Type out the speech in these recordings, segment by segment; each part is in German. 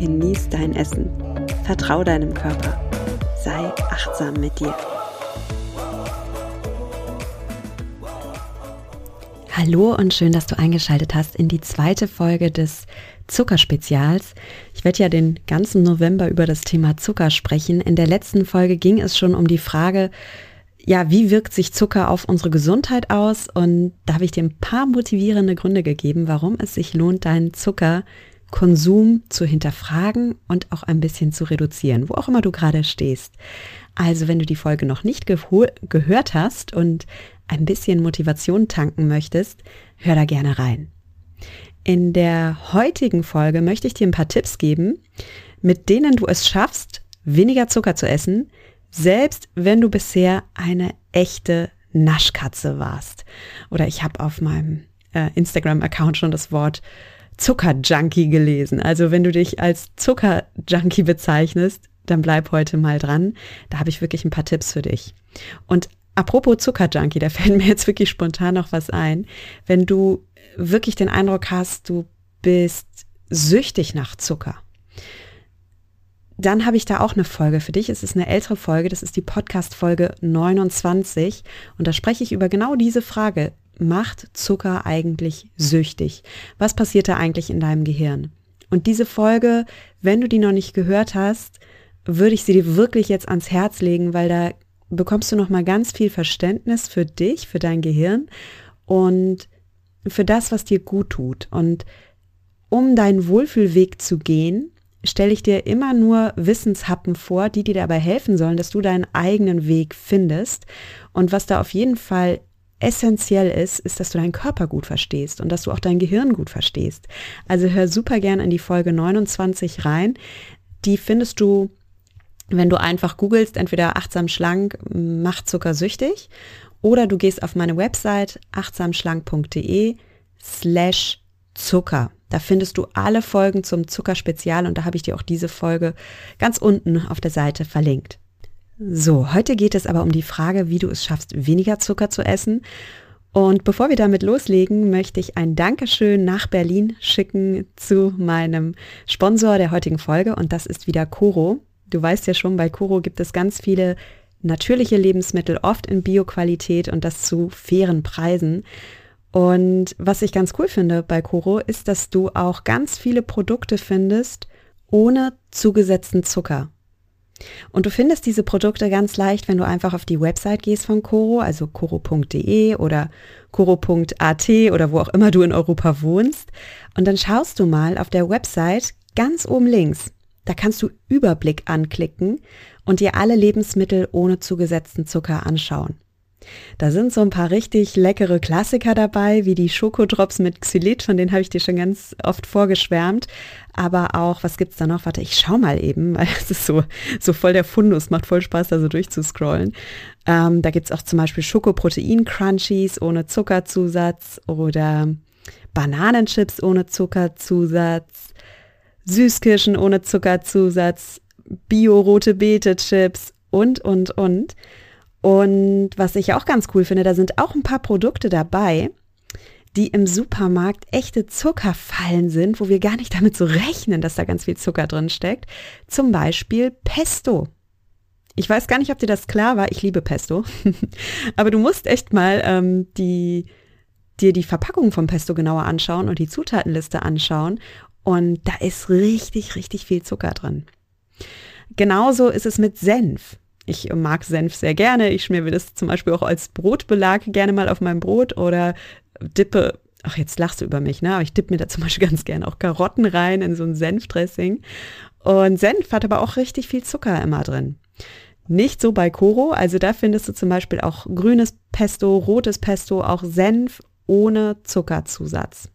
genieß dein Essen, vertrau deinem Körper, sei achtsam mit dir. Hallo und schön, dass du eingeschaltet hast in die zweite Folge des Zuckerspezials. Ich werde ja den ganzen November über das Thema Zucker sprechen. In der letzten Folge ging es schon um die Frage, ja, wie wirkt sich Zucker auf unsere Gesundheit aus? Und da habe ich dir ein paar motivierende Gründe gegeben, warum es sich lohnt, deinen Zuckerkonsum zu hinterfragen und auch ein bisschen zu reduzieren, wo auch immer du gerade stehst. Also, wenn du die Folge noch nicht gehört hast und ein bisschen Motivation tanken möchtest, hör da gerne rein. In der heutigen Folge möchte ich dir ein paar Tipps geben, mit denen du es schaffst, weniger Zucker zu essen, selbst wenn du bisher eine echte Naschkatze warst. Oder ich habe auf meinem äh, Instagram-Account schon das Wort Zuckerjunkie gelesen. Also wenn du dich als Zuckerjunkie bezeichnest, dann bleib heute mal dran. Da habe ich wirklich ein paar Tipps für dich. Und apropos Zuckerjunkie, da fällt mir jetzt wirklich spontan noch was ein. Wenn du wirklich den Eindruck hast, du bist süchtig nach Zucker dann habe ich da auch eine Folge für dich. Es ist eine ältere Folge, das ist die Podcast-Folge 29 und da spreche ich über genau diese Frage. Macht Zucker eigentlich süchtig? Was passiert da eigentlich in deinem Gehirn? Und diese Folge, wenn du die noch nicht gehört hast, würde ich sie dir wirklich jetzt ans Herz legen, weil da bekommst du noch mal ganz viel Verständnis für dich, für dein Gehirn und für das, was dir gut tut. Und um deinen Wohlfühlweg zu gehen, stelle ich dir immer nur Wissenshappen vor, die dir dabei helfen sollen, dass du deinen eigenen Weg findest. Und was da auf jeden Fall essentiell ist, ist, dass du deinen Körper gut verstehst und dass du auch dein Gehirn gut verstehst. Also hör super gern in die Folge 29 rein. Die findest du, wenn du einfach googelst, entweder achtsam schlank macht Zucker süchtig oder du gehst auf meine Website achtsamschlank.de slash Zucker. Da findest du alle Folgen zum Zuckerspezial und da habe ich dir auch diese Folge ganz unten auf der Seite verlinkt. So, heute geht es aber um die Frage, wie du es schaffst, weniger Zucker zu essen. Und bevor wir damit loslegen, möchte ich ein Dankeschön nach Berlin schicken zu meinem Sponsor der heutigen Folge und das ist wieder Coro. Du weißt ja schon, bei Coro gibt es ganz viele natürliche Lebensmittel, oft in Bioqualität und das zu fairen Preisen. Und was ich ganz cool finde bei Koro ist, dass du auch ganz viele Produkte findest ohne zugesetzten Zucker. Und du findest diese Produkte ganz leicht, wenn du einfach auf die Website gehst von Koro, also koro.de oder koro.at oder wo auch immer du in Europa wohnst. Und dann schaust du mal auf der Website ganz oben links. Da kannst du Überblick anklicken und dir alle Lebensmittel ohne zugesetzten Zucker anschauen. Da sind so ein paar richtig leckere Klassiker dabei, wie die Schokodrops mit Xylit, von denen habe ich dir schon ganz oft vorgeschwärmt. Aber auch, was gibt's da noch? Warte, ich schau mal eben, weil es ist so, so voll der Fundus, macht voll Spaß, da so durchzuscrollen. Ähm, da gibt's auch zum Beispiel Schokoprotein-Crunchies ohne Zuckerzusatz oder Bananenchips ohne Zuckerzusatz, Süßkirschen ohne Zuckerzusatz, Bio-rote Beete-Chips und, und, und. Und was ich auch ganz cool finde, da sind auch ein paar Produkte dabei, die im Supermarkt echte Zuckerfallen sind, wo wir gar nicht damit so rechnen, dass da ganz viel Zucker drin steckt. Zum Beispiel Pesto. Ich weiß gar nicht, ob dir das klar war. Ich liebe Pesto. Aber du musst echt mal ähm, die, dir die Verpackung vom Pesto genauer anschauen und die Zutatenliste anschauen. Und da ist richtig, richtig viel Zucker drin. Genauso ist es mit Senf. Ich mag Senf sehr gerne. Ich schmiere das zum Beispiel auch als Brotbelag gerne mal auf meinem Brot oder dippe, ach jetzt lachst du über mich, ne? Aber ich dippe mir da zum Beispiel ganz gerne auch Karotten rein in so ein Senfdressing. Und Senf hat aber auch richtig viel Zucker immer drin. Nicht so bei Koro, also da findest du zum Beispiel auch grünes Pesto, rotes Pesto, auch Senf ohne Zuckerzusatz.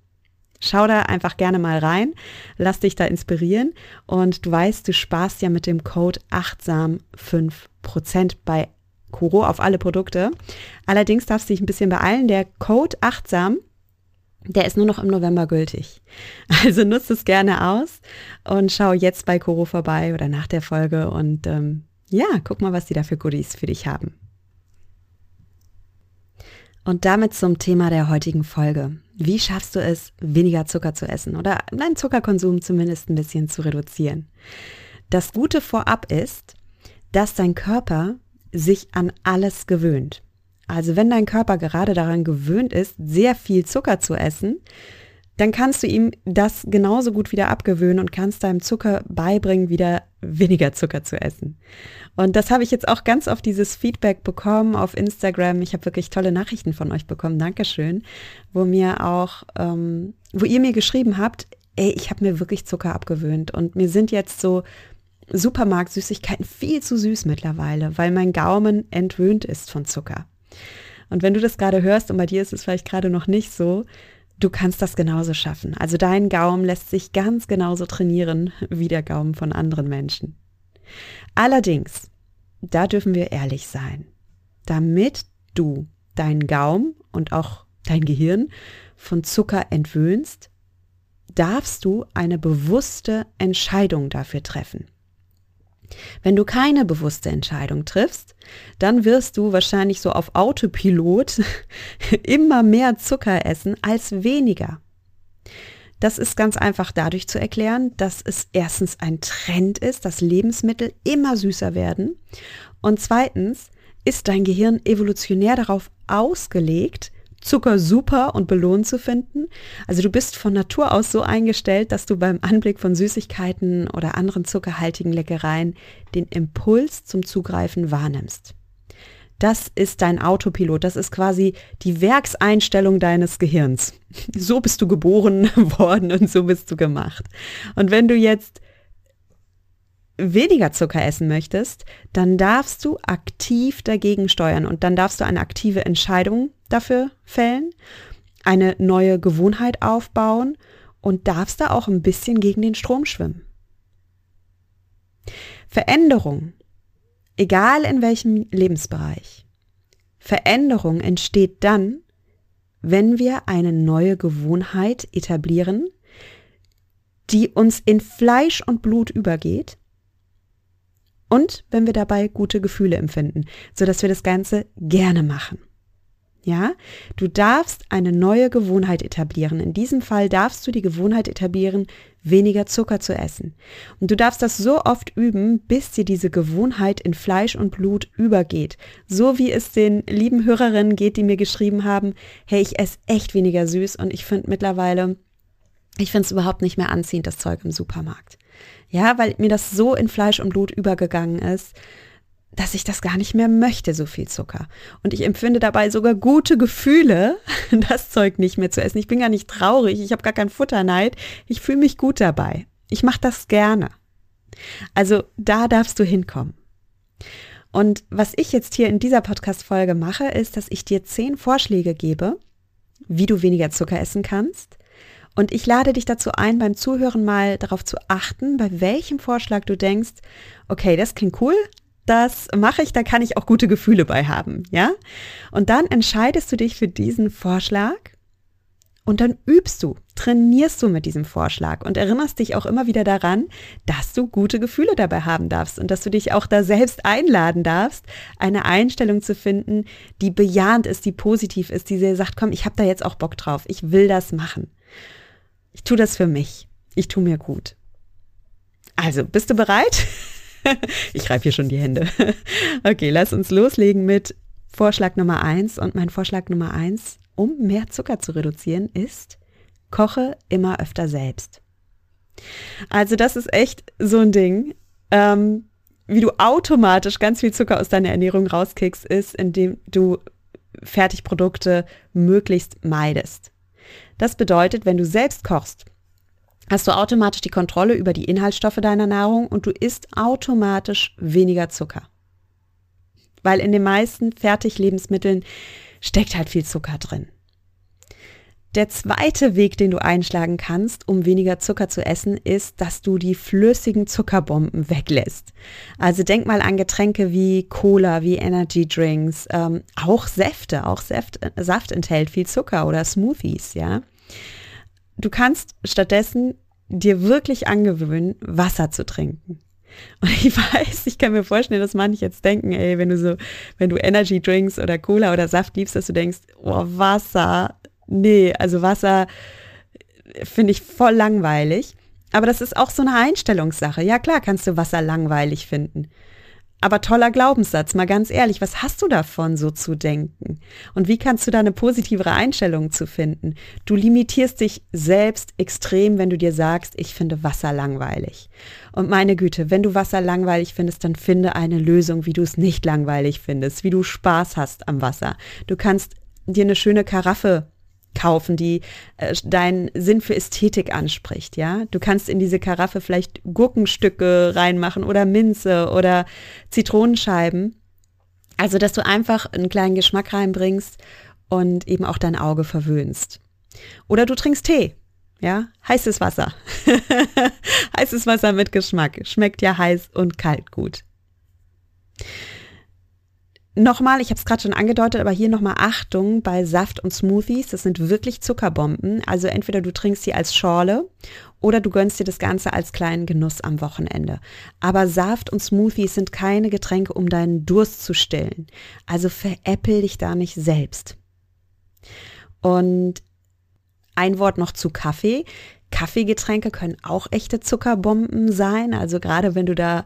Schau da einfach gerne mal rein, lass dich da inspirieren und du weißt, du sparst ja mit dem Code achtsam 5% bei Kuro auf alle Produkte. Allerdings darfst du dich ein bisschen beeilen. Der Code achtsam, der ist nur noch im November gültig. Also nutzt es gerne aus und schau jetzt bei Kuro vorbei oder nach der Folge und ähm, ja, guck mal, was die da für Goodies für dich haben. Und damit zum Thema der heutigen Folge. Wie schaffst du es, weniger Zucker zu essen oder deinen Zuckerkonsum zumindest ein bisschen zu reduzieren? Das Gute vorab ist, dass dein Körper sich an alles gewöhnt. Also wenn dein Körper gerade daran gewöhnt ist, sehr viel Zucker zu essen, dann kannst du ihm das genauso gut wieder abgewöhnen und kannst deinem Zucker beibringen, wieder weniger Zucker zu essen. Und das habe ich jetzt auch ganz oft dieses Feedback bekommen auf Instagram. Ich habe wirklich tolle Nachrichten von euch bekommen, Dankeschön, wo mir auch, ähm, wo ihr mir geschrieben habt, ey, ich habe mir wirklich Zucker abgewöhnt und mir sind jetzt so Supermarkt-Süßigkeiten viel zu süß mittlerweile, weil mein Gaumen entwöhnt ist von Zucker. Und wenn du das gerade hörst und bei dir ist es vielleicht gerade noch nicht so, du kannst das genauso schaffen. Also dein Gaumen lässt sich ganz genauso trainieren wie der Gaumen von anderen Menschen. Allerdings, da dürfen wir ehrlich sein, damit du deinen Gaumen und auch dein Gehirn von Zucker entwöhnst, darfst du eine bewusste Entscheidung dafür treffen. Wenn du keine bewusste Entscheidung triffst, dann wirst du wahrscheinlich so auf Autopilot immer mehr Zucker essen als weniger. Das ist ganz einfach dadurch zu erklären, dass es erstens ein Trend ist, dass Lebensmittel immer süßer werden und zweitens ist dein Gehirn evolutionär darauf ausgelegt, Zucker super und belohnt zu finden. Also du bist von Natur aus so eingestellt, dass du beim Anblick von Süßigkeiten oder anderen zuckerhaltigen Leckereien den Impuls zum Zugreifen wahrnimmst. Das ist dein Autopilot, das ist quasi die Werkseinstellung deines Gehirns. So bist du geboren worden und so bist du gemacht. Und wenn du jetzt weniger Zucker essen möchtest, dann darfst du aktiv dagegen steuern und dann darfst du eine aktive Entscheidung dafür fällen, eine neue Gewohnheit aufbauen und darfst da auch ein bisschen gegen den Strom schwimmen. Veränderung, egal in welchem Lebensbereich, Veränderung entsteht dann, wenn wir eine neue Gewohnheit etablieren, die uns in Fleisch und Blut übergeht und wenn wir dabei gute Gefühle empfinden, so dass wir das Ganze gerne machen. Ja, du darfst eine neue Gewohnheit etablieren. In diesem Fall darfst du die Gewohnheit etablieren, weniger Zucker zu essen. Und du darfst das so oft üben, bis dir diese Gewohnheit in Fleisch und Blut übergeht. So wie es den lieben Hörerinnen geht, die mir geschrieben haben, hey, ich esse echt weniger süß und ich finde mittlerweile, ich finde es überhaupt nicht mehr anziehend, das Zeug im Supermarkt. Ja, weil mir das so in Fleisch und Blut übergegangen ist, dass ich das gar nicht mehr möchte, so viel Zucker. Und ich empfinde dabei sogar gute Gefühle, das Zeug nicht mehr zu essen. Ich bin gar nicht traurig, ich habe gar keinen Futterneid, ich fühle mich gut dabei. Ich mache das gerne. Also da darfst du hinkommen. Und was ich jetzt hier in dieser Podcast-Folge mache, ist, dass ich dir zehn Vorschläge gebe, wie du weniger Zucker essen kannst, und ich lade dich dazu ein, beim Zuhören mal darauf zu achten, bei welchem Vorschlag du denkst, okay, das klingt cool, das mache ich, da kann ich auch gute Gefühle bei haben, ja? Und dann entscheidest du dich für diesen Vorschlag und dann übst du, trainierst du mit diesem Vorschlag und erinnerst dich auch immer wieder daran, dass du gute Gefühle dabei haben darfst und dass du dich auch da selbst einladen darfst, eine Einstellung zu finden, die bejahend ist, die positiv ist, die dir sagt, komm, ich habe da jetzt auch Bock drauf, ich will das machen. Ich tue das für mich. Ich tue mir gut. Also, bist du bereit? ich reibe hier schon die Hände. okay, lass uns loslegen mit Vorschlag Nummer eins. Und mein Vorschlag Nummer eins, um mehr Zucker zu reduzieren, ist, koche immer öfter selbst. Also, das ist echt so ein Ding. Ähm, wie du automatisch ganz viel Zucker aus deiner Ernährung rauskickst, ist, indem du Fertigprodukte möglichst meidest. Das bedeutet, wenn du selbst kochst, hast du automatisch die Kontrolle über die Inhaltsstoffe deiner Nahrung und du isst automatisch weniger Zucker. Weil in den meisten Fertiglebensmitteln steckt halt viel Zucker drin. Der zweite Weg, den du einschlagen kannst, um weniger Zucker zu essen, ist, dass du die flüssigen Zuckerbomben weglässt. Also denk mal an Getränke wie Cola, wie Energy Drinks, ähm, auch Säfte, auch Saft, Saft enthält viel Zucker oder Smoothies, ja. Du kannst stattdessen dir wirklich angewöhnen, Wasser zu trinken. Und ich weiß, ich kann mir vorstellen, dass manche jetzt denken, ey, wenn du so, wenn du Energy Drinks oder Cola oder Saft liebst, dass du denkst, oh, Wasser, nee, also Wasser finde ich voll langweilig. Aber das ist auch so eine Einstellungssache. Ja, klar, kannst du Wasser langweilig finden. Aber toller Glaubenssatz, mal ganz ehrlich, was hast du davon, so zu denken? Und wie kannst du da eine positivere Einstellung zu finden? Du limitierst dich selbst extrem, wenn du dir sagst, ich finde Wasser langweilig. Und meine Güte, wenn du Wasser langweilig findest, dann finde eine Lösung, wie du es nicht langweilig findest, wie du Spaß hast am Wasser. Du kannst dir eine schöne Karaffe kaufen, die äh, deinen Sinn für Ästhetik anspricht, ja. Du kannst in diese Karaffe vielleicht Gurkenstücke reinmachen oder Minze oder Zitronenscheiben. Also, dass du einfach einen kleinen Geschmack reinbringst und eben auch dein Auge verwöhnst. Oder du trinkst Tee, ja, heißes Wasser. heißes Wasser mit Geschmack. Schmeckt ja heiß und kalt gut. Nochmal, ich habe es gerade schon angedeutet, aber hier nochmal Achtung bei Saft und Smoothies. Das sind wirklich Zuckerbomben. Also entweder du trinkst sie als Schorle oder du gönnst dir das Ganze als kleinen Genuss am Wochenende. Aber Saft und Smoothies sind keine Getränke, um deinen Durst zu stillen. Also veräppel dich da nicht selbst. Und ein Wort noch zu Kaffee. Kaffeegetränke können auch echte Zuckerbomben sein. Also gerade wenn du da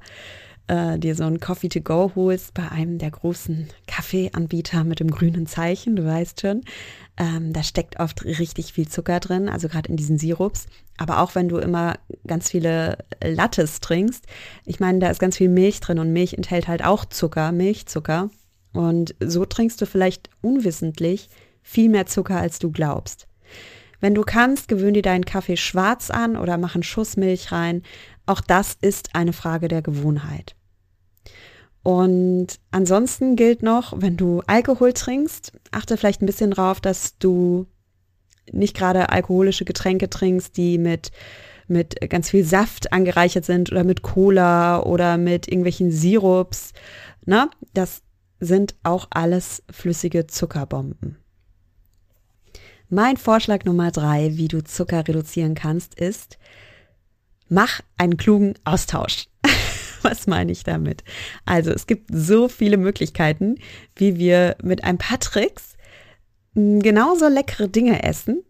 äh, dir so ein Coffee to go holst bei einem der großen Kaffeeanbieter mit dem grünen Zeichen, du weißt schon, ähm, da steckt oft richtig viel Zucker drin, also gerade in diesen Sirups. Aber auch wenn du immer ganz viele Lattes trinkst, ich meine, da ist ganz viel Milch drin und Milch enthält halt auch Zucker, Milchzucker. Und so trinkst du vielleicht unwissentlich viel mehr Zucker, als du glaubst. Wenn du kannst, gewöhn dir deinen Kaffee schwarz an oder mach einen Schuss Milch rein. Auch das ist eine Frage der Gewohnheit. Und ansonsten gilt noch, wenn du Alkohol trinkst, achte vielleicht ein bisschen drauf, dass du nicht gerade alkoholische Getränke trinkst, die mit, mit ganz viel Saft angereichert sind oder mit Cola oder mit irgendwelchen Sirups. Ne? Das sind auch alles flüssige Zuckerbomben. Mein Vorschlag Nummer drei, wie du Zucker reduzieren kannst, ist, mach einen klugen Austausch. Was meine ich damit? Also es gibt so viele Möglichkeiten, wie wir mit ein paar Tricks hm, genauso leckere Dinge essen,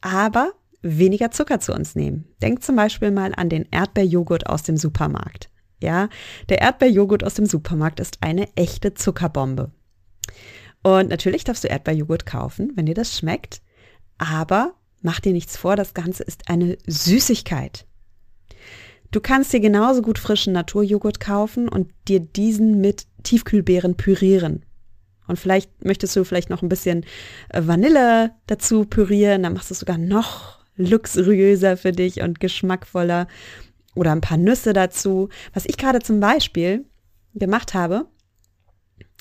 aber weniger Zucker zu uns nehmen. Denk zum Beispiel mal an den Erdbeerjoghurt aus dem Supermarkt. Ja, der Erdbeerjoghurt aus dem Supermarkt ist eine echte Zuckerbombe. Und natürlich darfst du Erdbeerjoghurt kaufen, wenn dir das schmeckt, aber mach dir nichts vor, das Ganze ist eine Süßigkeit. Du kannst dir genauso gut frischen Naturjoghurt kaufen und dir diesen mit Tiefkühlbeeren pürieren. Und vielleicht möchtest du vielleicht noch ein bisschen äh, Vanille dazu pürieren, dann machst du es sogar noch luxuriöser für dich und geschmackvoller. Oder ein paar Nüsse dazu. Was ich gerade zum Beispiel gemacht habe,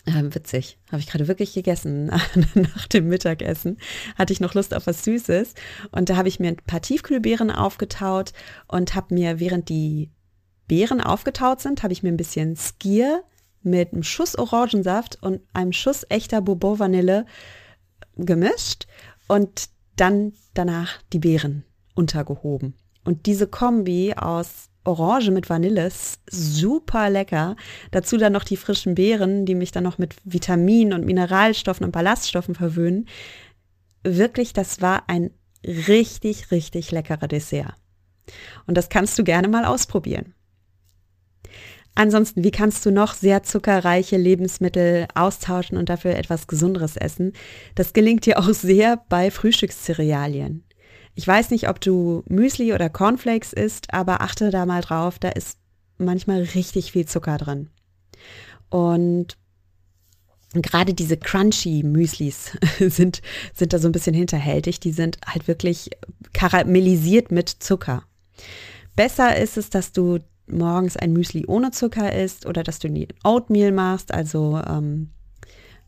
ähm, witzig, habe ich gerade wirklich gegessen nach dem Mittagessen. Hatte ich noch Lust auf was Süßes und da habe ich mir ein paar Tiefkühlbeeren aufgetaut und habe mir, während die Beeren aufgetaut sind, habe ich mir ein bisschen Skier mit einem Schuss Orangensaft und einem Schuss echter Bourbon Vanille gemischt und dann danach die Beeren untergehoben. Und diese Kombi aus Orange mit Vanille ist super lecker. Dazu dann noch die frischen Beeren, die mich dann noch mit Vitaminen und Mineralstoffen und Ballaststoffen verwöhnen. Wirklich, das war ein richtig, richtig leckerer Dessert. Und das kannst du gerne mal ausprobieren. Ansonsten, wie kannst du noch sehr zuckerreiche Lebensmittel austauschen und dafür etwas Gesunderes essen? Das gelingt dir auch sehr bei Frühstückscerealien. Ich weiß nicht, ob du Müsli oder Cornflakes isst, aber achte da mal drauf, da ist manchmal richtig viel Zucker drin. Und gerade diese crunchy Müslis sind, sind da so ein bisschen hinterhältig. Die sind halt wirklich karamellisiert mit Zucker. Besser ist es, dass du morgens ein Müsli ohne Zucker isst oder dass du Oatmeal machst, also ähm,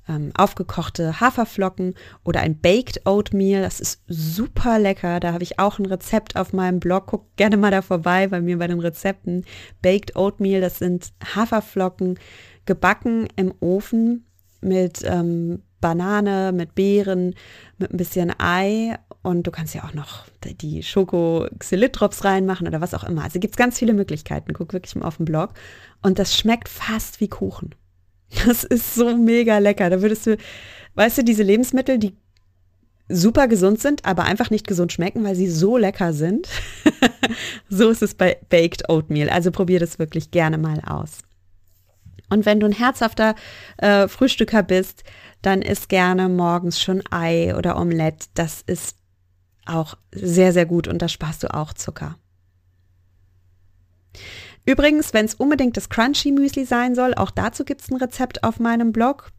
ähm, aufgekochte Haferflocken oder ein Baked Oatmeal. Das ist super lecker. Da habe ich auch ein Rezept auf meinem Blog. Guck gerne mal da vorbei bei mir bei den Rezepten. Baked Oatmeal, das sind Haferflocken gebacken im Ofen mit ähm, Banane, mit Beeren, mit ein bisschen Ei und du kannst ja auch noch die schoko xylit reinmachen oder was auch immer. Also gibt es ganz viele Möglichkeiten. Guck wirklich mal auf den Blog. Und das schmeckt fast wie Kuchen. Das ist so mega lecker. Da würdest du, weißt du, diese Lebensmittel, die super gesund sind, aber einfach nicht gesund schmecken, weil sie so lecker sind. so ist es bei Baked Oatmeal. Also probier das wirklich gerne mal aus. Und wenn du ein herzhafter äh, Frühstücker bist, dann isst gerne morgens schon Ei oder Omelette. Das ist auch sehr, sehr gut und da sparst du auch Zucker. Übrigens, wenn es unbedingt das Crunchy Müsli sein soll, auch dazu gibt es ein Rezept auf meinem Blog.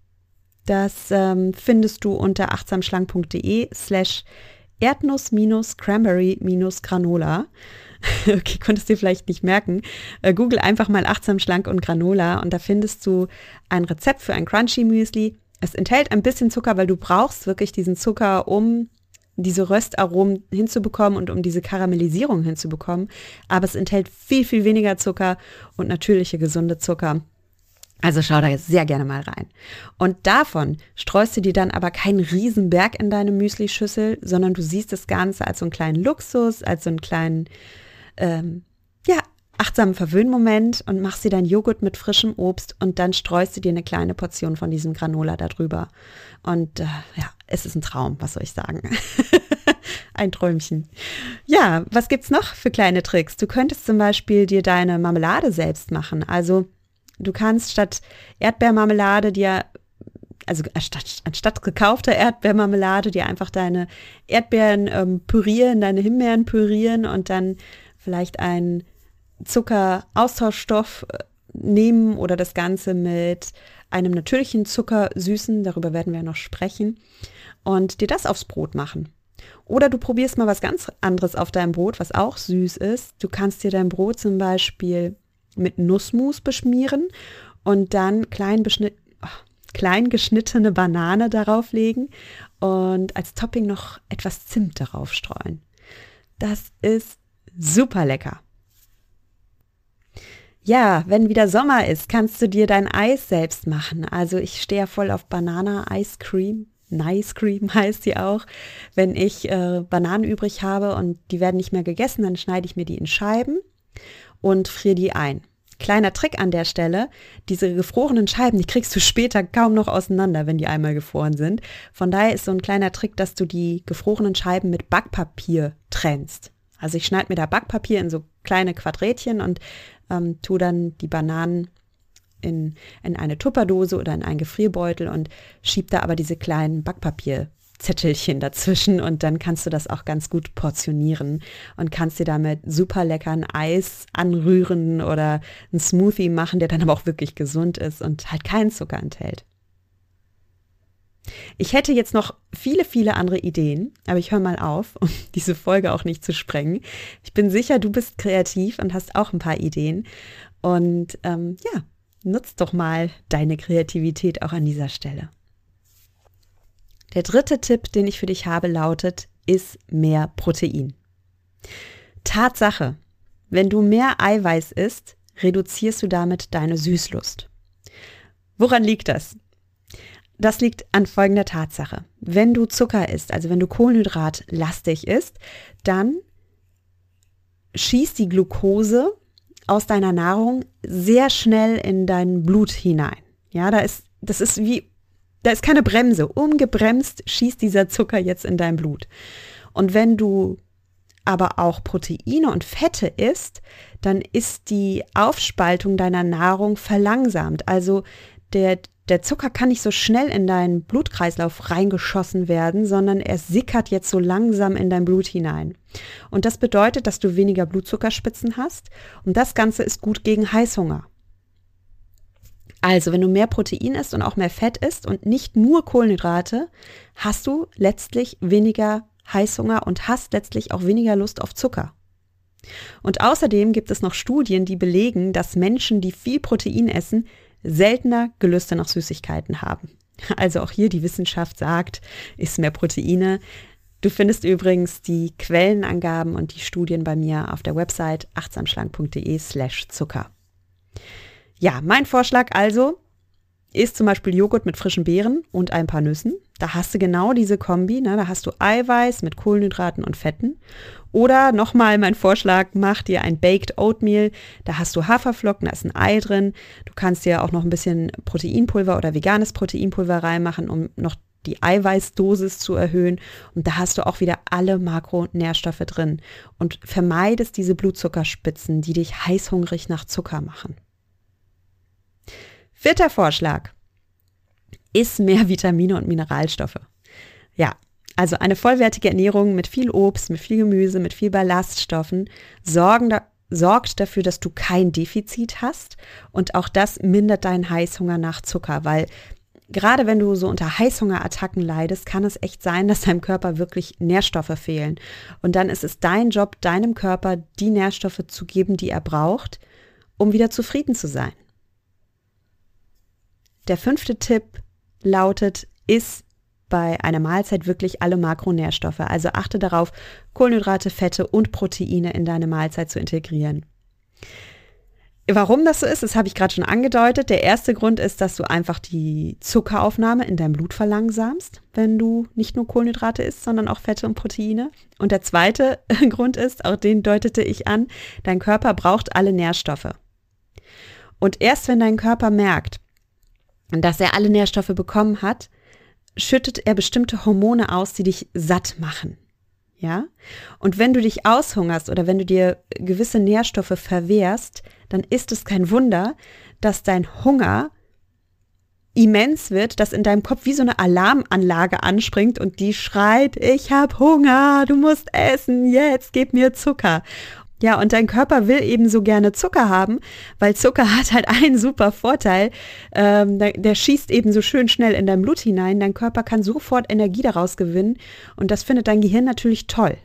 Das ähm, findest du unter achtsamschlank.de slash Erdnuss-Cranberry-Granola. okay, konntest du vielleicht nicht merken. Äh, Google einfach mal achtsam schlank und Granola und da findest du ein Rezept für ein Crunchy Müsli. Es enthält ein bisschen Zucker, weil du brauchst wirklich diesen Zucker, um diese Röstaromen hinzubekommen und um diese Karamellisierung hinzubekommen. Aber es enthält viel, viel weniger Zucker und natürliche gesunde Zucker. Also schau da jetzt sehr gerne mal rein. Und davon streust du dir dann aber keinen Riesenberg in deine Müslischüssel, sondern du siehst das Ganze als so einen kleinen Luxus, als so einen kleinen, ähm, achtsamen Verwöhnmoment und machst dir dein Joghurt mit frischem Obst und dann streust du dir eine kleine Portion von diesem Granola darüber. Und äh, ja, es ist ein Traum, was soll ich sagen? ein Träumchen. Ja, was gibt's noch für kleine Tricks? Du könntest zum Beispiel dir deine Marmelade selbst machen. Also du kannst statt Erdbeermarmelade dir also anstatt, anstatt gekaufter Erdbeermarmelade dir einfach deine Erdbeeren ähm, pürieren, deine Himbeeren pürieren und dann vielleicht einen Zuckeraustauschstoff äh, nehmen oder das Ganze mit einem natürlichen Zucker süßen, darüber werden wir noch sprechen, und dir das aufs Brot machen. Oder du probierst mal was ganz anderes auf deinem Brot, was auch süß ist. Du kannst dir dein Brot zum Beispiel mit Nussmus beschmieren und dann klein, oh, klein geschnittene Banane darauf legen und als Topping noch etwas Zimt darauf streuen. Das ist super lecker. Ja, wenn wieder Sommer ist, kannst du dir dein Eis selbst machen. Also ich stehe ja voll auf Banana Ice Cream. Nice Cream heißt sie auch. Wenn ich äh, Bananen übrig habe und die werden nicht mehr gegessen, dann schneide ich mir die in Scheiben und friere die ein. Kleiner Trick an der Stelle, diese gefrorenen Scheiben, die kriegst du später kaum noch auseinander, wenn die einmal gefroren sind. Von daher ist so ein kleiner Trick, dass du die gefrorenen Scheiben mit Backpapier trennst. Also ich schneide mir da Backpapier in so kleine Quadrätchen und ähm, tue dann die Bananen in, in eine Tupperdose oder in einen Gefrierbeutel und schieb da aber diese kleinen Backpapierzettelchen dazwischen und dann kannst du das auch ganz gut portionieren und kannst dir damit super leckeren Eis anrühren oder einen Smoothie machen, der dann aber auch wirklich gesund ist und halt keinen Zucker enthält. Ich hätte jetzt noch viele, viele andere Ideen, aber ich höre mal auf, um diese Folge auch nicht zu sprengen. Ich bin sicher, du bist kreativ und hast auch ein paar Ideen. Und ähm, ja, nutz doch mal deine Kreativität auch an dieser Stelle. Der dritte Tipp, den ich für dich habe, lautet, ist mehr Protein. Tatsache, wenn du mehr Eiweiß isst, reduzierst du damit deine Süßlust. Woran liegt das? Das liegt an folgender Tatsache. Wenn du Zucker isst, also wenn du Kohlenhydrat lastig isst, dann schießt die Glucose aus deiner Nahrung sehr schnell in dein Blut hinein. Ja, da ist, das ist wie, da ist keine Bremse. Ungebremst schießt dieser Zucker jetzt in dein Blut. Und wenn du aber auch Proteine und Fette isst, dann ist die Aufspaltung deiner Nahrung verlangsamt. Also der, der Zucker kann nicht so schnell in deinen Blutkreislauf reingeschossen werden, sondern er sickert jetzt so langsam in dein Blut hinein. Und das bedeutet, dass du weniger Blutzuckerspitzen hast und das Ganze ist gut gegen Heißhunger. Also, wenn du mehr Protein isst und auch mehr Fett isst und nicht nur Kohlenhydrate, hast du letztlich weniger Heißhunger und hast letztlich auch weniger Lust auf Zucker. Und außerdem gibt es noch Studien, die belegen, dass Menschen, die viel Protein essen, seltener Gelüste nach Süßigkeiten haben. Also auch hier die Wissenschaft sagt, isst mehr Proteine. Du findest übrigens die Quellenangaben und die Studien bei mir auf der Website achtsamschlank.de slash Zucker. Ja, mein Vorschlag also, ist zum Beispiel Joghurt mit frischen Beeren und ein paar Nüssen. Da hast du genau diese Kombi. Ne? Da hast du Eiweiß mit Kohlenhydraten und Fetten. Oder nochmal mein Vorschlag, mach dir ein Baked Oatmeal. Da hast du Haferflocken, da ist ein Ei drin. Du kannst dir auch noch ein bisschen Proteinpulver oder veganes Proteinpulver reinmachen, um noch die Eiweißdosis zu erhöhen. Und da hast du auch wieder alle Makronährstoffe drin. Und vermeidest diese Blutzuckerspitzen, die dich heißhungrig nach Zucker machen. Vierter Vorschlag. Iss mehr Vitamine und Mineralstoffe. Ja, also eine vollwertige Ernährung mit viel Obst, mit viel Gemüse, mit viel Ballaststoffen sorgen da, sorgt dafür, dass du kein Defizit hast und auch das mindert deinen Heißhunger nach Zucker, weil gerade wenn du so unter Heißhungerattacken leidest, kann es echt sein, dass deinem Körper wirklich Nährstoffe fehlen. Und dann ist es dein Job, deinem Körper die Nährstoffe zu geben, die er braucht, um wieder zufrieden zu sein. Der fünfte Tipp lautet, iss bei einer Mahlzeit wirklich alle Makronährstoffe. Also achte darauf, Kohlenhydrate, Fette und Proteine in deine Mahlzeit zu integrieren. Warum das so ist, das habe ich gerade schon angedeutet. Der erste Grund ist, dass du einfach die Zuckeraufnahme in deinem Blut verlangsamst, wenn du nicht nur Kohlenhydrate isst, sondern auch Fette und Proteine. Und der zweite Grund ist, auch den deutete ich an, dein Körper braucht alle Nährstoffe. Und erst wenn dein Körper merkt, dass er alle Nährstoffe bekommen hat, schüttet er bestimmte Hormone aus, die dich satt machen. Ja? Und wenn du dich aushungerst oder wenn du dir gewisse Nährstoffe verwehrst, dann ist es kein Wunder, dass dein Hunger immens wird, dass in deinem Kopf wie so eine Alarmanlage anspringt und die schreit, ich hab Hunger, du musst essen, jetzt gib mir Zucker. Ja, und dein Körper will eben so gerne Zucker haben, weil Zucker hat halt einen super Vorteil. Ähm, der, der, schießt eben so schön schnell in dein Blut hinein. Dein Körper kann sofort Energie daraus gewinnen und das findet dein Gehirn natürlich toll.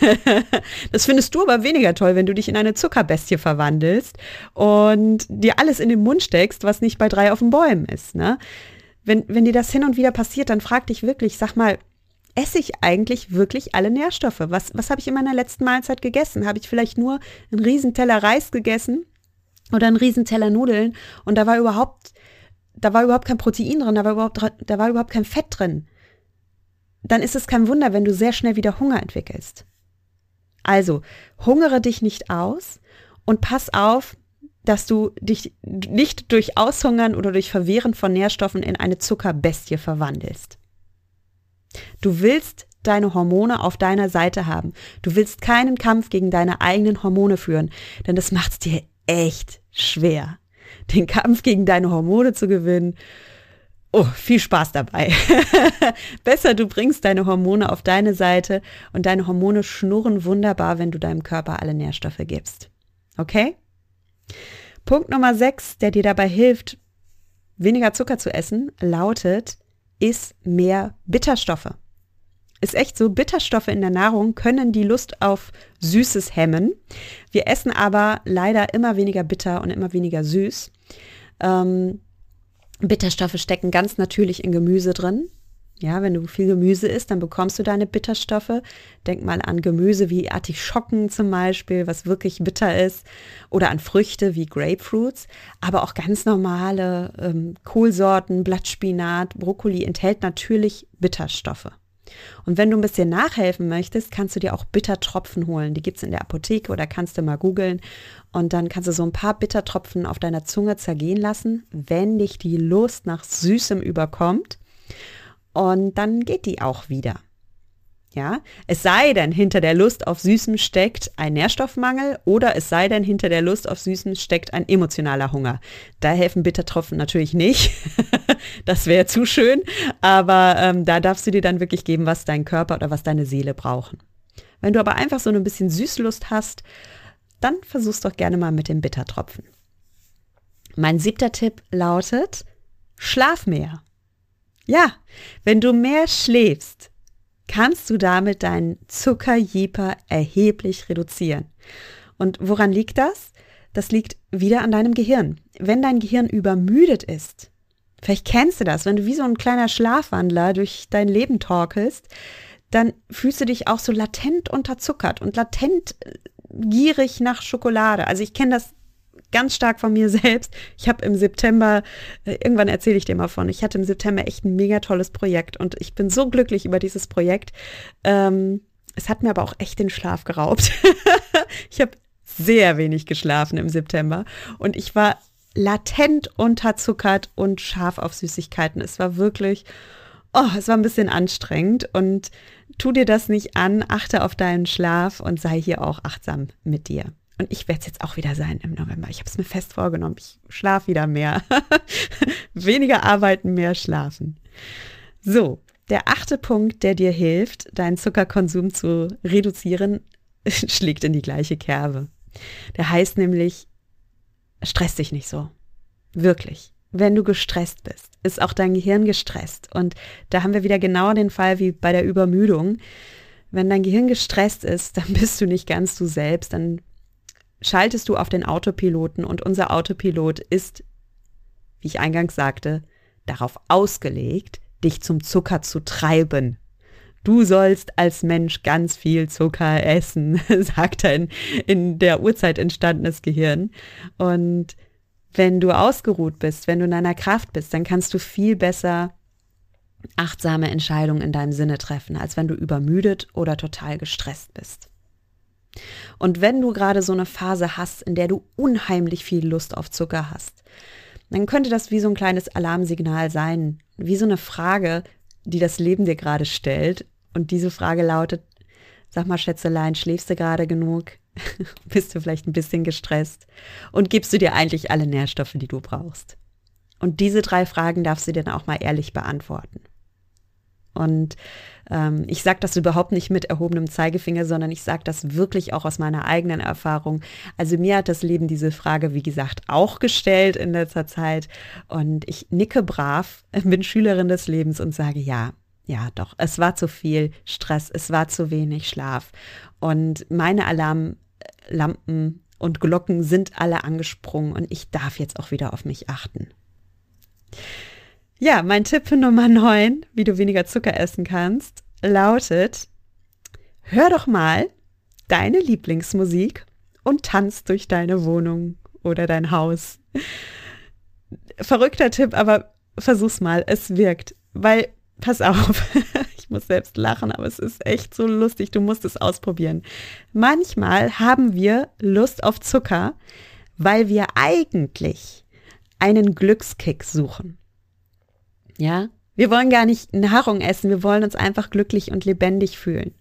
das findest du aber weniger toll, wenn du dich in eine Zuckerbestie verwandelst und dir alles in den Mund steckst, was nicht bei drei auf den Bäumen ist. Ne? Wenn, wenn dir das hin und wieder passiert, dann frag dich wirklich, sag mal, esse ich eigentlich wirklich alle Nährstoffe? Was, was habe ich in meiner letzten Mahlzeit gegessen? Habe ich vielleicht nur einen Riesenteller Reis gegessen oder einen Riesenteller Nudeln und da war überhaupt, da war überhaupt kein Protein drin, da war überhaupt, da war überhaupt kein Fett drin. Dann ist es kein Wunder, wenn du sehr schnell wieder Hunger entwickelst. Also, hungere dich nicht aus und pass auf, dass du dich nicht durch Aushungern oder durch Verwehren von Nährstoffen in eine Zuckerbestie verwandelst. Du willst deine Hormone auf deiner Seite haben. Du willst keinen Kampf gegen deine eigenen Hormone führen, denn das macht es dir echt schwer. Den Kampf gegen deine Hormone zu gewinnen. Oh, viel Spaß dabei. Besser, du bringst deine Hormone auf deine Seite und deine Hormone schnurren wunderbar, wenn du deinem Körper alle Nährstoffe gibst. Okay? Punkt Nummer 6, der dir dabei hilft, weniger Zucker zu essen, lautet, ist mehr Bitterstoffe. Ist echt so, Bitterstoffe in der Nahrung können die Lust auf Süßes hemmen. Wir essen aber leider immer weniger bitter und immer weniger süß. Ähm, Bitterstoffe stecken ganz natürlich in Gemüse drin. Ja, wenn du viel Gemüse isst, dann bekommst du deine Bitterstoffe. Denk mal an Gemüse wie Artischocken zum Beispiel, was wirklich bitter ist, oder an Früchte wie Grapefruits, aber auch ganz normale ähm, Kohlsorten, Blattspinat, Brokkoli enthält natürlich Bitterstoffe. Und wenn du ein bisschen nachhelfen möchtest, kannst du dir auch Bittertropfen holen. Die gibt es in der Apotheke oder kannst du mal googeln. Und dann kannst du so ein paar Bittertropfen auf deiner Zunge zergehen lassen, wenn dich die Lust nach Süßem überkommt und dann geht die auch wieder. Ja, es sei denn, hinter der Lust auf Süßem steckt ein Nährstoffmangel oder es sei denn, hinter der Lust auf Süßem steckt ein emotionaler Hunger. Da helfen Bittertropfen natürlich nicht. das wäre zu schön, aber ähm, da darfst du dir dann wirklich geben, was dein Körper oder was deine Seele brauchen. Wenn du aber einfach so ein bisschen Süßlust hast, dann versuch's doch gerne mal mit dem Bittertropfen. Mein siebter Tipp lautet, schlaf mehr. Ja, wenn du mehr schläfst, kannst du damit deinen Zuckerjeper erheblich reduzieren. Und woran liegt das? Das liegt wieder an deinem Gehirn. Wenn dein Gehirn übermüdet ist, Vielleicht kennst du das, wenn du wie so ein kleiner Schlafwandler durch dein Leben torkelst, dann fühlst du dich auch so latent unterzuckert und latent gierig nach Schokolade. Also ich kenne das ganz stark von mir selbst. Ich habe im September, äh, irgendwann erzähle ich dir mal von, ich hatte im September echt ein mega tolles Projekt und ich bin so glücklich über dieses Projekt. Ähm, es hat mir aber auch echt den Schlaf geraubt. ich habe sehr wenig geschlafen im September und ich war latent unterzuckert und scharf auf Süßigkeiten. Es war wirklich, oh, es war ein bisschen anstrengend und tu dir das nicht an, achte auf deinen Schlaf und sei hier auch achtsam mit dir. Und ich werde es jetzt auch wieder sein im November. Ich habe es mir fest vorgenommen. Ich schlafe wieder mehr. Weniger arbeiten, mehr schlafen. So, der achte Punkt, der dir hilft, deinen Zuckerkonsum zu reduzieren, schlägt in die gleiche Kerbe. Der heißt nämlich, stress dich nicht so. Wirklich. Wenn du gestresst bist, ist auch dein Gehirn gestresst. Und da haben wir wieder genau den Fall wie bei der Übermüdung. Wenn dein Gehirn gestresst ist, dann bist du nicht ganz du selbst, dann schaltest du auf den Autopiloten und unser Autopilot ist, wie ich eingangs sagte, darauf ausgelegt, dich zum Zucker zu treiben. Du sollst als Mensch ganz viel Zucker essen, sagt ein in der Urzeit entstandenes Gehirn. Und wenn du ausgeruht bist, wenn du in deiner Kraft bist, dann kannst du viel besser achtsame Entscheidungen in deinem Sinne treffen, als wenn du übermüdet oder total gestresst bist. Und wenn du gerade so eine Phase hast, in der du unheimlich viel Lust auf Zucker hast, dann könnte das wie so ein kleines Alarmsignal sein, wie so eine Frage, die das Leben dir gerade stellt. Und diese Frage lautet, sag mal, Schätzelein, schläfst du gerade genug? Bist du vielleicht ein bisschen gestresst? Und gibst du dir eigentlich alle Nährstoffe, die du brauchst? Und diese drei Fragen darfst du dir dann auch mal ehrlich beantworten. Und ähm, ich sage das überhaupt nicht mit erhobenem Zeigefinger, sondern ich sage das wirklich auch aus meiner eigenen Erfahrung. Also mir hat das Leben diese Frage, wie gesagt, auch gestellt in letzter Zeit. Und ich nicke brav, bin Schülerin des Lebens und sage, ja, ja, doch, es war zu viel Stress, es war zu wenig Schlaf. Und meine Alarmlampen und Glocken sind alle angesprungen und ich darf jetzt auch wieder auf mich achten. Ja, mein Tipp Nummer 9, wie du weniger Zucker essen kannst, lautet, hör doch mal deine Lieblingsmusik und tanz durch deine Wohnung oder dein Haus. Verrückter Tipp, aber versuch's mal, es wirkt. Weil, pass auf, ich muss selbst lachen, aber es ist echt so lustig, du musst es ausprobieren. Manchmal haben wir Lust auf Zucker, weil wir eigentlich einen Glückskick suchen. Ja, wir wollen gar nicht Nahrung essen, wir wollen uns einfach glücklich und lebendig fühlen.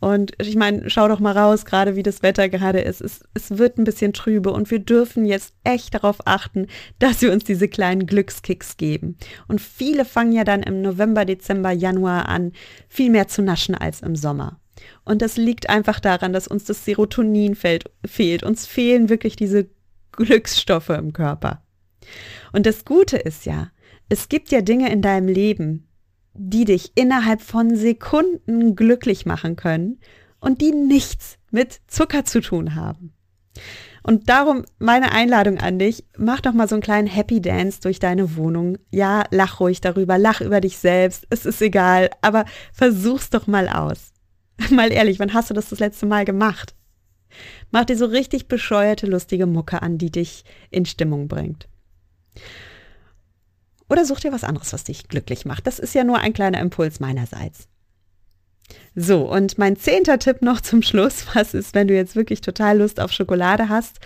Und ich meine, schau doch mal raus, gerade wie das Wetter gerade ist. Es, es wird ein bisschen trübe und wir dürfen jetzt echt darauf achten, dass wir uns diese kleinen Glückskicks geben. Und viele fangen ja dann im November, Dezember, Januar an, viel mehr zu naschen als im Sommer. Und das liegt einfach daran, dass uns das Serotonin fehlt, fehlt. Uns fehlen wirklich diese Glücksstoffe im Körper. Und das Gute ist ja, es gibt ja Dinge in deinem Leben, die dich innerhalb von Sekunden glücklich machen können und die nichts mit Zucker zu tun haben. Und darum meine Einladung an dich, mach doch mal so einen kleinen Happy Dance durch deine Wohnung. Ja, lach ruhig darüber, lach über dich selbst, es ist egal, aber versuch's doch mal aus. Mal ehrlich, wann hast du das das letzte Mal gemacht? Mach dir so richtig bescheuerte, lustige Mucke an, die dich in Stimmung bringt. Oder such dir was anderes, was dich glücklich macht. Das ist ja nur ein kleiner Impuls meinerseits. So, und mein zehnter Tipp noch zum Schluss, was ist, wenn du jetzt wirklich total Lust auf Schokolade hast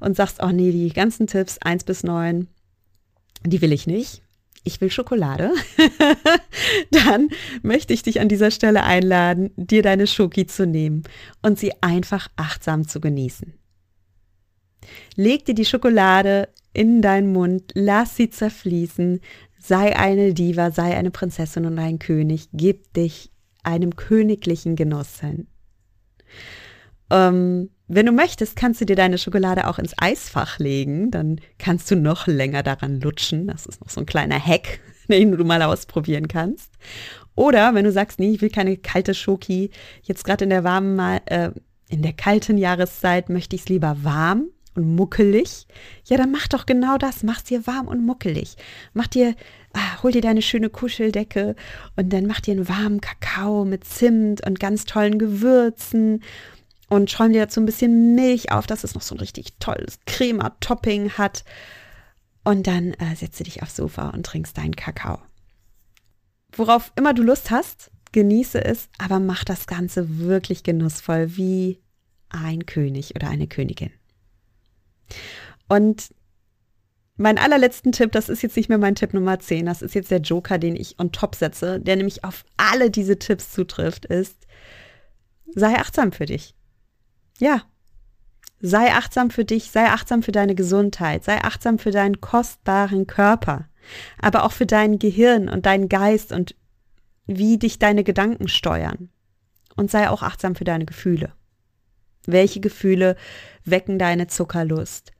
und sagst, oh nee, die ganzen Tipps eins bis neun, die will ich nicht. Ich will Schokolade. Dann möchte ich dich an dieser Stelle einladen, dir deine Schoki zu nehmen und sie einfach achtsam zu genießen. Leg dir die Schokolade in deinen Mund, lass sie zerfließen, sei eine Diva, sei eine Prinzessin und ein König, gib dich einem königlichen Genuss hin. Ähm, wenn du möchtest, kannst du dir deine Schokolade auch ins Eisfach legen, dann kannst du noch länger daran lutschen. Das ist noch so ein kleiner Hack, den du mal ausprobieren kannst. Oder wenn du sagst, nee, ich will keine kalte Schoki, jetzt gerade in der warmen, äh, in der kalten Jahreszeit möchte ich es lieber warm, und muckelig, ja, dann mach doch genau das. Mach's dir warm und muckelig. Mach dir, ah, hol dir deine schöne Kuscheldecke und dann mach dir einen warmen Kakao mit Zimt und ganz tollen Gewürzen und schäum dir dazu ein bisschen Milch auf, dass es noch so ein richtig tolles Crema-Topping hat. Und dann äh, setze dich aufs Sofa und trinkst deinen Kakao. Worauf immer du Lust hast, genieße es, aber mach das Ganze wirklich genussvoll, wie ein König oder eine Königin. Und mein allerletzten Tipp, das ist jetzt nicht mehr mein Tipp Nummer 10, das ist jetzt der Joker, den ich on top setze, der nämlich auf alle diese Tipps zutrifft, ist, sei achtsam für dich. Ja. Sei achtsam für dich, sei achtsam für deine Gesundheit, sei achtsam für deinen kostbaren Körper, aber auch für dein Gehirn und deinen Geist und wie dich deine Gedanken steuern. Und sei auch achtsam für deine Gefühle. Welche Gefühle wecken deine Zuckerlust?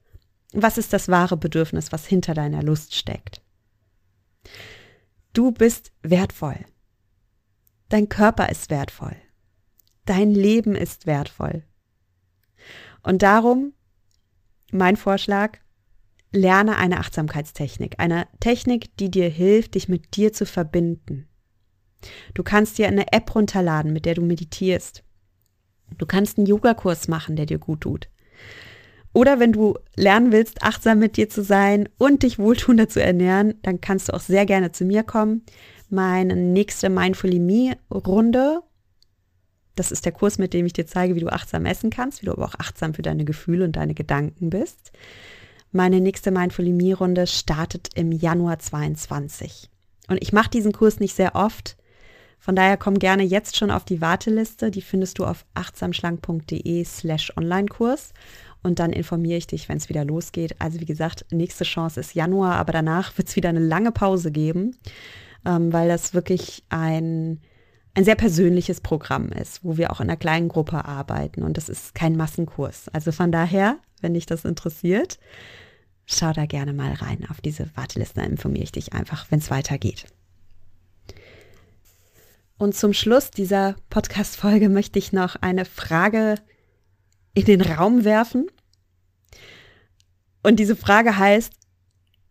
Was ist das wahre Bedürfnis, was hinter deiner Lust steckt? Du bist wertvoll. Dein Körper ist wertvoll. Dein Leben ist wertvoll. Und darum mein Vorschlag, lerne eine Achtsamkeitstechnik, eine Technik, die dir hilft, dich mit dir zu verbinden. Du kannst dir eine App runterladen, mit der du meditierst. Du kannst einen Yogakurs machen, der dir gut tut. Oder wenn du lernen willst, achtsam mit dir zu sein und dich wohltuender zu ernähren, dann kannst du auch sehr gerne zu mir kommen. Meine nächste Mindfully Me Runde das ist der Kurs, mit dem ich dir zeige, wie du achtsam essen kannst, wie du aber auch achtsam für deine Gefühle und deine Gedanken bist. Meine nächste Mindfully Me Runde startet im Januar 22. Und ich mache diesen Kurs nicht sehr oft. Von daher komm gerne jetzt schon auf die Warteliste. Die findest du auf achtsamschlank.de slash Online-Kurs. Und dann informiere ich dich, wenn es wieder losgeht. Also wie gesagt, nächste Chance ist Januar, aber danach wird es wieder eine lange Pause geben, ähm, weil das wirklich ein ein sehr persönliches Programm ist, wo wir auch in einer kleinen Gruppe arbeiten und das ist kein Massenkurs. Also von daher, wenn dich das interessiert, schau da gerne mal rein auf diese Warteliste, dann informiere ich dich einfach, wenn es weitergeht. Und zum Schluss dieser Podcast-Folge möchte ich noch eine Frage in den Raum werfen. Und diese Frage heißt,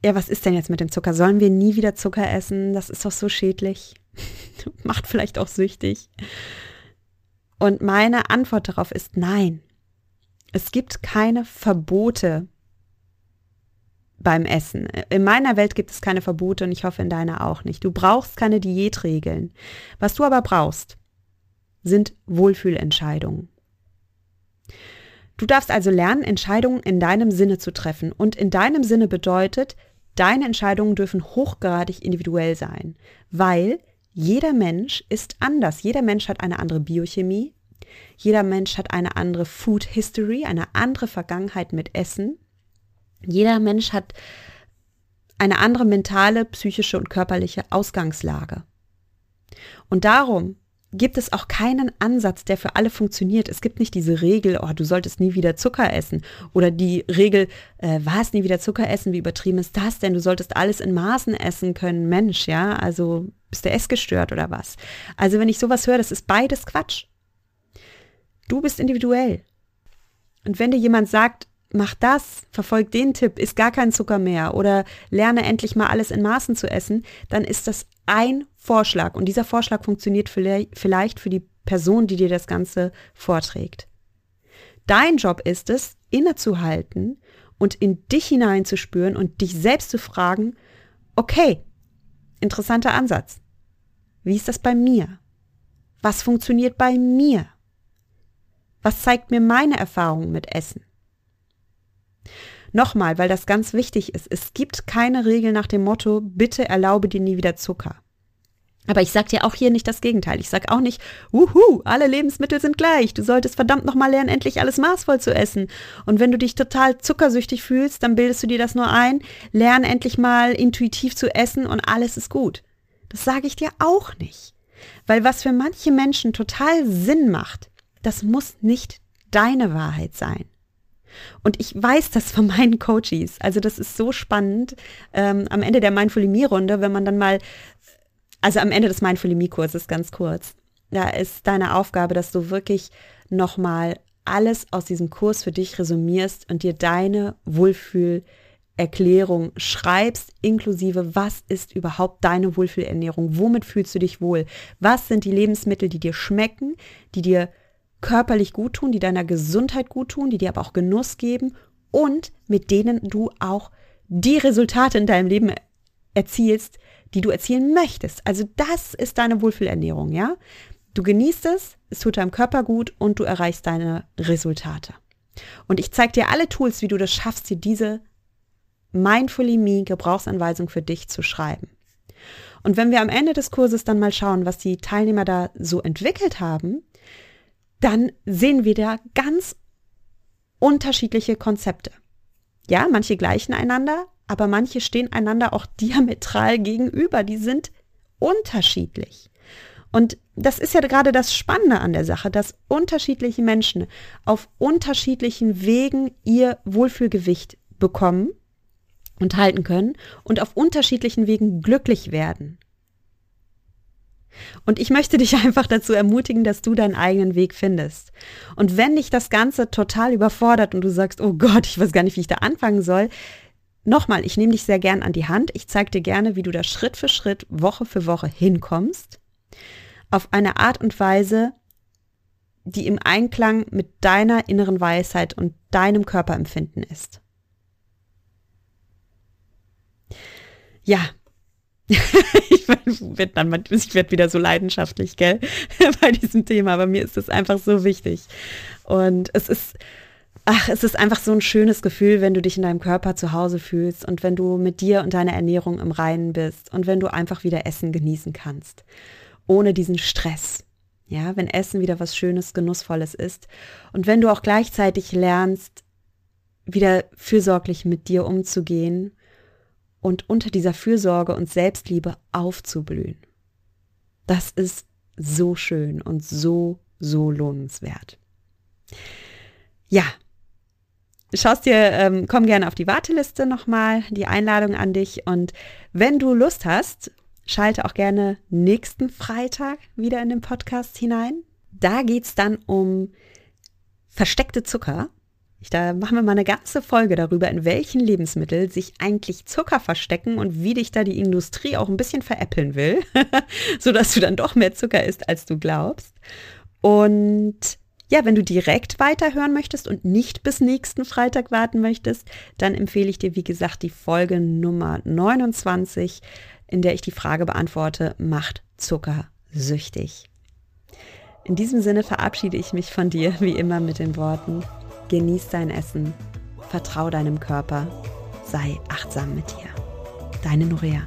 ja, was ist denn jetzt mit dem Zucker? Sollen wir nie wieder Zucker essen? Das ist doch so schädlich. Macht vielleicht auch süchtig. Und meine Antwort darauf ist nein. Es gibt keine Verbote beim Essen. In meiner Welt gibt es keine Verbote und ich hoffe in deiner auch nicht. Du brauchst keine Diätregeln. Was du aber brauchst, sind Wohlfühlentscheidungen. Du darfst also lernen, Entscheidungen in deinem Sinne zu treffen. Und in deinem Sinne bedeutet, deine Entscheidungen dürfen hochgradig individuell sein, weil jeder Mensch ist anders. Jeder Mensch hat eine andere Biochemie. Jeder Mensch hat eine andere Food History, eine andere Vergangenheit mit Essen. Jeder Mensch hat eine andere mentale, psychische und körperliche Ausgangslage. Und darum gibt es auch keinen Ansatz, der für alle funktioniert. Es gibt nicht diese Regel, oh, du solltest nie wieder Zucker essen. Oder die Regel, äh, was, nie wieder Zucker essen, wie übertrieben ist das denn? Du solltest alles in Maßen essen können, Mensch, ja? Also bist du essgestört oder was? Also wenn ich sowas höre, das ist beides Quatsch. Du bist individuell. Und wenn dir jemand sagt, mach das, verfolg den Tipp, isst gar keinen Zucker mehr oder lerne endlich mal alles in Maßen zu essen, dann ist das ein Vorschlag und dieser Vorschlag funktioniert vielleicht für die Person, die dir das Ganze vorträgt. Dein Job ist es, innezuhalten und in dich hineinzuspüren und dich selbst zu fragen, okay, interessanter Ansatz. Wie ist das bei mir? Was funktioniert bei mir? Was zeigt mir meine Erfahrung mit Essen? Nochmal, weil das ganz wichtig ist, es gibt keine Regel nach dem Motto, bitte erlaube dir nie wieder Zucker. Aber ich sag dir auch hier nicht das Gegenteil. Ich sag auch nicht, wuhu, alle Lebensmittel sind gleich. Du solltest verdammt nochmal lernen, endlich alles maßvoll zu essen. Und wenn du dich total zuckersüchtig fühlst, dann bildest du dir das nur ein. Lern endlich mal intuitiv zu essen und alles ist gut. Das sage ich dir auch nicht. Weil was für manche Menschen total Sinn macht, das muss nicht deine Wahrheit sein. Und ich weiß das von meinen Coaches. Also das ist so spannend. Ähm, am Ende der Mindful-Me-Runde, wenn man dann mal, also am Ende des Mindful-Me-Kurses ganz kurz, da ist deine Aufgabe, dass du wirklich nochmal alles aus diesem Kurs für dich resümierst und dir deine Wohlfühlerklärung schreibst, inklusive, was ist überhaupt deine Wohlfühlernährung? Womit fühlst du dich wohl? Was sind die Lebensmittel, die dir schmecken, die dir körperlich gut tun, die deiner Gesundheit gut tun, die dir aber auch Genuss geben und mit denen du auch die Resultate in deinem Leben erzielst, die du erzielen möchtest. Also das ist deine Wohlfühlernährung, ja? Du genießt es, es tut deinem Körper gut und du erreichst deine Resultate. Und ich zeige dir alle Tools, wie du das schaffst, dir diese Mindfully Me Gebrauchsanweisung für dich zu schreiben. Und wenn wir am Ende des Kurses dann mal schauen, was die Teilnehmer da so entwickelt haben, dann sehen wir da ganz unterschiedliche Konzepte. Ja, manche gleichen einander, aber manche stehen einander auch diametral gegenüber. Die sind unterschiedlich. Und das ist ja gerade das Spannende an der Sache, dass unterschiedliche Menschen auf unterschiedlichen Wegen ihr Wohlfühlgewicht bekommen und halten können und auf unterschiedlichen Wegen glücklich werden. Und ich möchte dich einfach dazu ermutigen, dass du deinen eigenen Weg findest. Und wenn dich das Ganze total überfordert und du sagst, oh Gott, ich weiß gar nicht, wie ich da anfangen soll, nochmal, ich nehme dich sehr gern an die Hand. Ich zeige dir gerne, wie du da Schritt für Schritt, Woche für Woche hinkommst. Auf eine Art und Weise, die im Einklang mit deiner inneren Weisheit und deinem Körperempfinden ist. Ja, ich werde dann, ich werde wieder so leidenschaftlich, gell, bei diesem Thema, aber mir ist es einfach so wichtig. Und es ist, ach, es ist einfach so ein schönes Gefühl, wenn du dich in deinem Körper zu Hause fühlst und wenn du mit dir und deiner Ernährung im Reinen bist und wenn du einfach wieder Essen genießen kannst, ohne diesen Stress. Ja, wenn Essen wieder was Schönes, Genussvolles ist und wenn du auch gleichzeitig lernst, wieder fürsorglich mit dir umzugehen und unter dieser Fürsorge und Selbstliebe aufzublühen. Das ist so schön und so, so lohnenswert. Ja, schaust dir, ähm, komm gerne auf die Warteliste nochmal, die Einladung an dich. Und wenn du Lust hast, schalte auch gerne nächsten Freitag wieder in den Podcast hinein. Da geht es dann um versteckte Zucker da machen wir mal eine ganze Folge darüber, in welchen Lebensmitteln sich eigentlich Zucker verstecken und wie dich da die Industrie auch ein bisschen veräppeln will, sodass du dann doch mehr Zucker isst, als du glaubst. Und ja, wenn du direkt weiterhören möchtest und nicht bis nächsten Freitag warten möchtest, dann empfehle ich dir, wie gesagt, die Folge Nummer 29, in der ich die Frage beantworte, macht Zucker süchtig? In diesem Sinne verabschiede ich mich von dir, wie immer, mit den Worten, Genieß dein Essen, vertrau deinem Körper, sei achtsam mit dir. Deine Norea.